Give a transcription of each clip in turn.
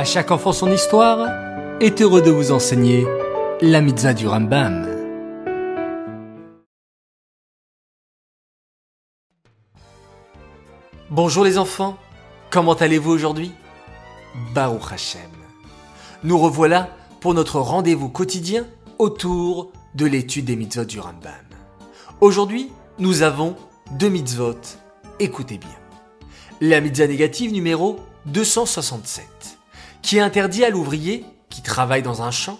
À chaque enfant son histoire est heureux de vous enseigner la mitzvah du Rambam. Bonjour les enfants, comment allez-vous aujourd'hui? Baruch Hashem. Nous revoilà pour notre rendez-vous quotidien autour de l'étude des mitzvot du Rambam. Aujourd'hui, nous avons deux mitzvot. Écoutez bien. La mitzvah négative numéro 267, qui interdit à l'ouvrier qui travaille dans un champ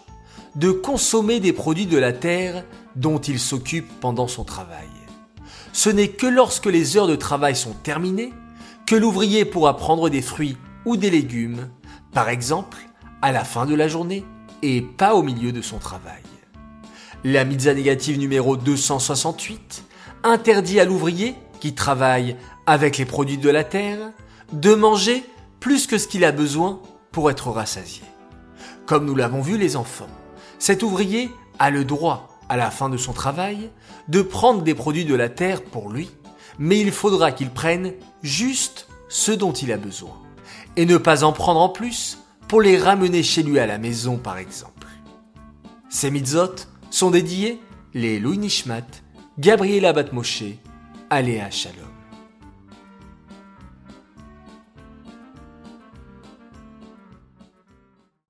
de consommer des produits de la terre dont il s'occupe pendant son travail. Ce n'est que lorsque les heures de travail sont terminées que l'ouvrier pourra prendre des fruits ou des légumes, par exemple à la fin de la journée et pas au milieu de son travail. La mitzvah négative numéro 268 interdit à l'ouvrier qui travaille avec les produits de la terre de manger plus que ce qu'il a besoin pour être rassasié. Comme nous l'avons vu les enfants, cet ouvrier a le droit, à la fin de son travail, de prendre des produits de la terre pour lui, mais il faudra qu'il prenne juste ce dont il a besoin, et ne pas en prendre en plus pour les ramener chez lui à la maison par exemple. Ces mitzvot sont dédiés les Louis Nishmat, Gabriela Batmoshe, Aléa Shalom.